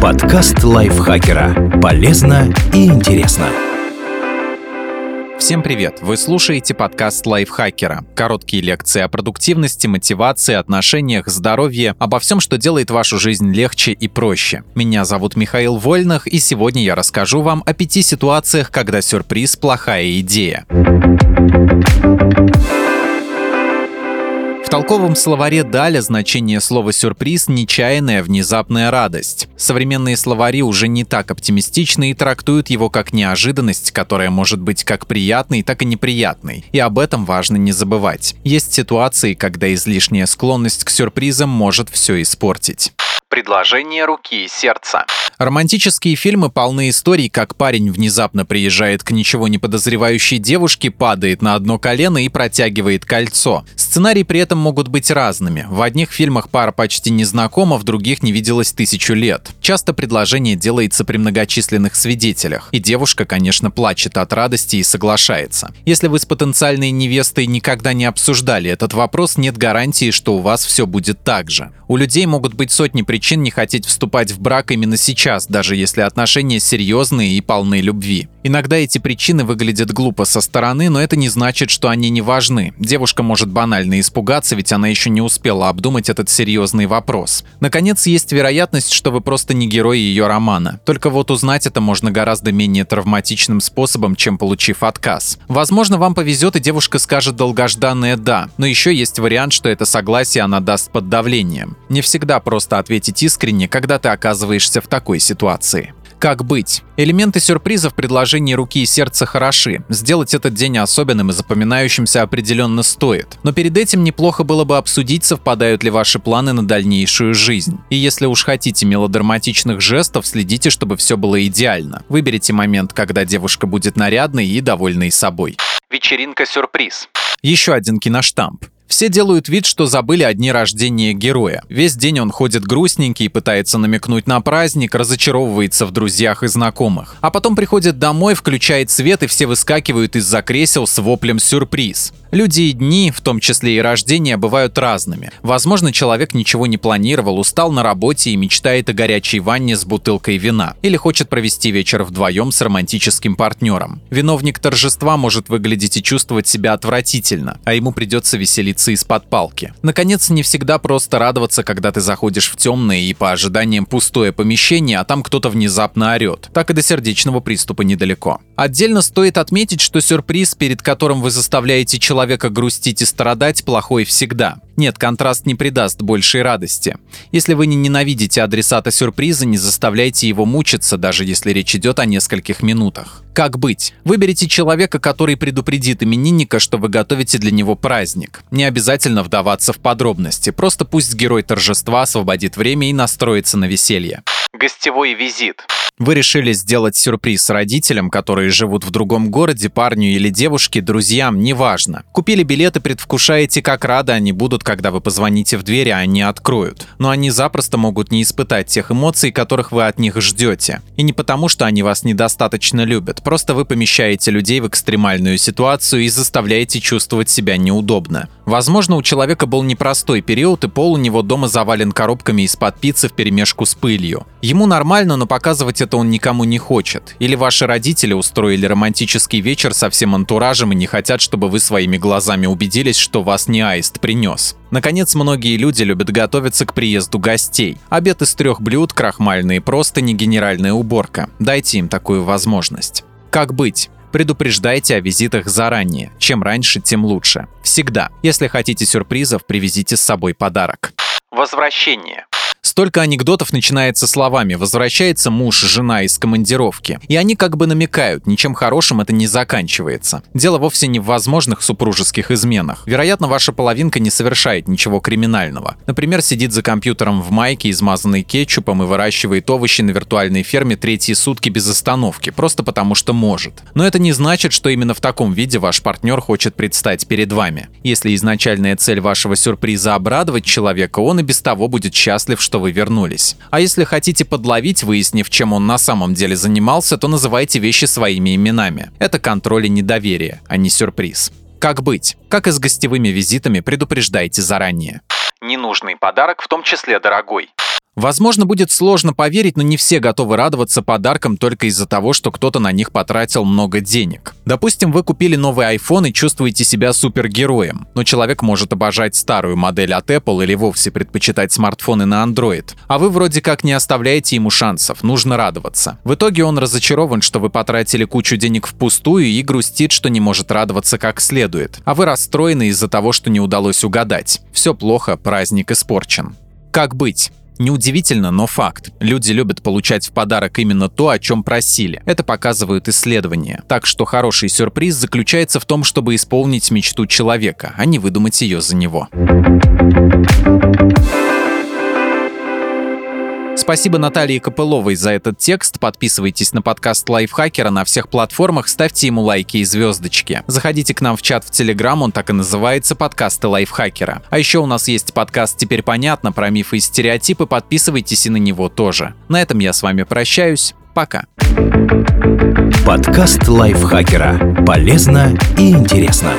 Подкаст лайфхакера. Полезно и интересно. Всем привет! Вы слушаете подкаст лайфхакера. Короткие лекции о продуктивности, мотивации, отношениях, здоровье, обо всем, что делает вашу жизнь легче и проще. Меня зовут Михаил Вольных, и сегодня я расскажу вам о пяти ситуациях, когда сюрприз – плохая идея. Толковом словаре Даля значение слова «сюрприз» — нечаянная внезапная радость. Современные словари уже не так оптимистичны и трактуют его как неожиданность, которая может быть как приятной, так и неприятной. И об этом важно не забывать. Есть ситуации, когда излишняя склонность к сюрпризам может все испортить. Предложение руки и сердца. Романтические фильмы полны историй, как парень внезапно приезжает к ничего не подозревающей девушке, падает на одно колено и протягивает кольцо. Сценарии при этом могут быть разными. В одних фильмах пара почти не знакома, в других не виделась тысячу лет. Часто предложение делается при многочисленных свидетелях, и девушка, конечно, плачет от радости и соглашается. Если вы с потенциальной невестой никогда не обсуждали этот вопрос, нет гарантии, что у вас все будет так же. У людей могут быть сотни причин не хотеть вступать в брак именно сейчас, сейчас, даже если отношения серьезные и полны любви. Иногда эти причины выглядят глупо со стороны, но это не значит, что они не важны. Девушка может банально испугаться, ведь она еще не успела обдумать этот серьезный вопрос. Наконец, есть вероятность, что вы просто не герой ее романа. Только вот узнать это можно гораздо менее травматичным способом, чем получив отказ. Возможно, вам повезет и девушка скажет долгожданное «да», но еще есть вариант, что это согласие она даст под давлением. Не всегда просто ответить искренне, когда ты оказываешься в такой ситуации. Как быть? Элементы сюрприза в предложении руки и сердца хороши. Сделать этот день особенным и запоминающимся определенно стоит. Но перед этим неплохо было бы обсудить, совпадают ли ваши планы на дальнейшую жизнь. И если уж хотите мелодраматичных жестов, следите, чтобы все было идеально. Выберите момент, когда девушка будет нарядной и довольной собой. Вечеринка-сюрприз. Еще один киноштамп. Все делают вид, что забыли о дне рождения героя. Весь день он ходит грустненький, пытается намекнуть на праздник, разочаровывается в друзьях и знакомых. А потом приходит домой, включает свет и все выскакивают из-за кресел с воплем «сюрприз». Люди и дни, в том числе и рождения, бывают разными. Возможно, человек ничего не планировал, устал на работе и мечтает о горячей ванне с бутылкой вина. Или хочет провести вечер вдвоем с романтическим партнером. Виновник торжества может выглядеть и чувствовать себя отвратительно, а ему придется веселиться из-под палки. Наконец, не всегда просто радоваться, когда ты заходишь в темное и по ожиданиям пустое помещение, а там кто-то внезапно орет. Так и до сердечного приступа недалеко. Отдельно стоит отметить, что сюрприз, перед которым вы заставляете человека человека грустить и страдать плохой всегда. Нет, контраст не придаст большей радости. Если вы не ненавидите адресата сюрприза, не заставляйте его мучиться, даже если речь идет о нескольких минутах. Как быть? Выберите человека, который предупредит именинника, что вы готовите для него праздник. Не обязательно вдаваться в подробности, просто пусть герой торжества освободит время и настроится на веселье. Гостевой визит. Вы решили сделать сюрприз родителям, которые живут в другом городе, парню или девушке, друзьям, неважно. Купили билеты, предвкушаете, как рады они будут, когда вы позвоните в дверь, а они откроют. Но они запросто могут не испытать тех эмоций, которых вы от них ждете. И не потому, что они вас недостаточно любят, просто вы помещаете людей в экстремальную ситуацию и заставляете чувствовать себя неудобно. Возможно, у человека был непростой период, и пол у него дома завален коробками из-под пиццы в перемешку с пылью. Ему нормально, но показывать это он никому не хочет. Или ваши родители устроили романтический вечер со всем антуражем и не хотят, чтобы вы своими глазами убедились, что вас не аист принес. Наконец, многие люди любят готовиться к приезду гостей. Обед из трех блюд, крахмальные простыни, генеральная уборка. Дайте им такую возможность. Как быть? Предупреждайте о визитах заранее. Чем раньше, тем лучше. Всегда. Если хотите сюрпризов, привезите с собой подарок. Возвращение. Столько анекдотов начинается словами «возвращается муж, жена из командировки». И они как бы намекают, ничем хорошим это не заканчивается. Дело вовсе не в возможных супружеских изменах. Вероятно, ваша половинка не совершает ничего криминального. Например, сидит за компьютером в майке, измазанной кетчупом и выращивает овощи на виртуальной ферме третьи сутки без остановки, просто потому что может. Но это не значит, что именно в таком виде ваш партнер хочет предстать перед вами. Если изначальная цель вашего сюрприза обрадовать человека, он и без того будет счастлив, что вы вернулись. А если хотите подловить, выяснив, чем он на самом деле занимался, то называйте вещи своими именами. Это контроль и недоверие, а не сюрприз. Как быть? Как и с гостевыми визитами, предупреждайте заранее. Ненужный подарок, в том числе дорогой. Возможно, будет сложно поверить, но не все готовы радоваться подаркам только из-за того, что кто-то на них потратил много денег. Допустим, вы купили новый iPhone и чувствуете себя супергероем, но человек может обожать старую модель от Apple или вовсе предпочитать смартфоны на Android. А вы вроде как не оставляете ему шансов, нужно радоваться. В итоге он разочарован, что вы потратили кучу денег впустую и грустит, что не может радоваться как следует. А вы расстроены из-за того, что не удалось угадать. Все плохо, праздник испорчен. Как быть? Неудивительно, но факт. Люди любят получать в подарок именно то, о чем просили. Это показывают исследования. Так что хороший сюрприз заключается в том, чтобы исполнить мечту человека, а не выдумать ее за него. Спасибо Наталье Копыловой за этот текст. Подписывайтесь на подкаст Лайфхакера на всех платформах, ставьте ему лайки и звездочки. Заходите к нам в чат в Телеграм, он так и называется «Подкасты Лайфхакера». А еще у нас есть подкаст «Теперь понятно» про мифы и стереотипы, подписывайтесь и на него тоже. На этом я с вами прощаюсь. Пока. Подкаст Лайфхакера. Полезно и интересно.